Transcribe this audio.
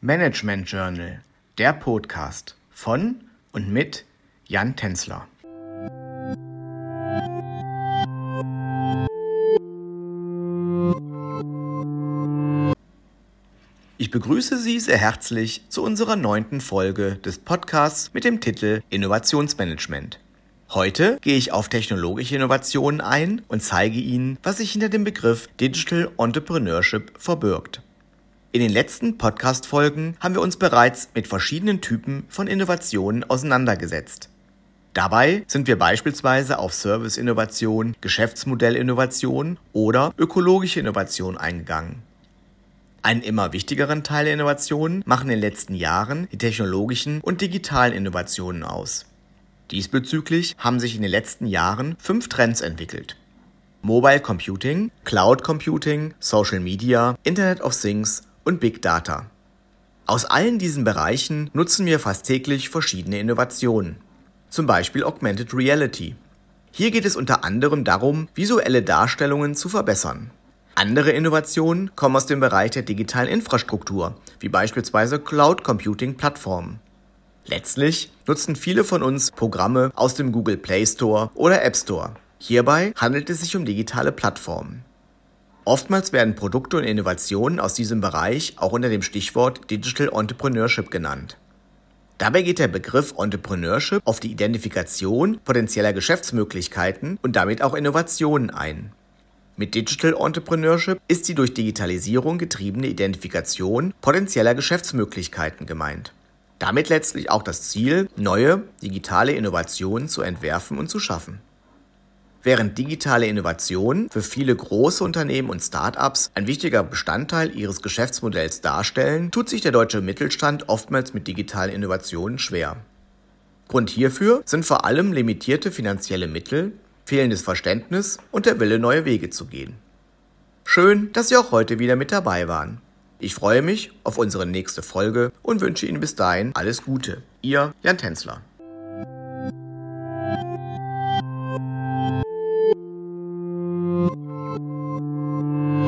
Management Journal, der Podcast von und mit Jan Tenzler. Ich begrüße Sie sehr herzlich zu unserer neunten Folge des Podcasts mit dem Titel Innovationsmanagement. Heute gehe ich auf technologische Innovationen ein und zeige Ihnen, was sich hinter dem Begriff Digital Entrepreneurship verbirgt. In den letzten Podcast-Folgen haben wir uns bereits mit verschiedenen Typen von Innovationen auseinandergesetzt. Dabei sind wir beispielsweise auf Service-Innovation, Geschäftsmodellinnovation oder ökologische Innovation eingegangen. Einen immer wichtigeren Teil der Innovationen machen in den letzten Jahren die technologischen und digitalen Innovationen aus. Diesbezüglich haben sich in den letzten Jahren fünf Trends entwickelt. Mobile Computing, Cloud Computing, Social Media, Internet of Things und Big Data. Aus allen diesen Bereichen nutzen wir fast täglich verschiedene Innovationen. Zum Beispiel Augmented Reality. Hier geht es unter anderem darum, visuelle Darstellungen zu verbessern. Andere Innovationen kommen aus dem Bereich der digitalen Infrastruktur, wie beispielsweise Cloud Computing Plattformen. Letztlich nutzen viele von uns Programme aus dem Google Play Store oder App Store. Hierbei handelt es sich um digitale Plattformen. Oftmals werden Produkte und Innovationen aus diesem Bereich auch unter dem Stichwort Digital Entrepreneurship genannt. Dabei geht der Begriff Entrepreneurship auf die Identifikation potenzieller Geschäftsmöglichkeiten und damit auch Innovationen ein. Mit Digital Entrepreneurship ist die durch Digitalisierung getriebene Identifikation potenzieller Geschäftsmöglichkeiten gemeint. Damit letztlich auch das Ziel, neue digitale Innovationen zu entwerfen und zu schaffen. Während digitale Innovationen für viele große Unternehmen und Start-ups ein wichtiger Bestandteil ihres Geschäftsmodells darstellen, tut sich der deutsche Mittelstand oftmals mit digitalen Innovationen schwer. Grund hierfür sind vor allem limitierte finanzielle Mittel, fehlendes Verständnis und der Wille, neue Wege zu gehen. Schön, dass Sie auch heute wieder mit dabei waren. Ich freue mich auf unsere nächste Folge und wünsche Ihnen bis dahin alles Gute. Ihr Jan Tänzler.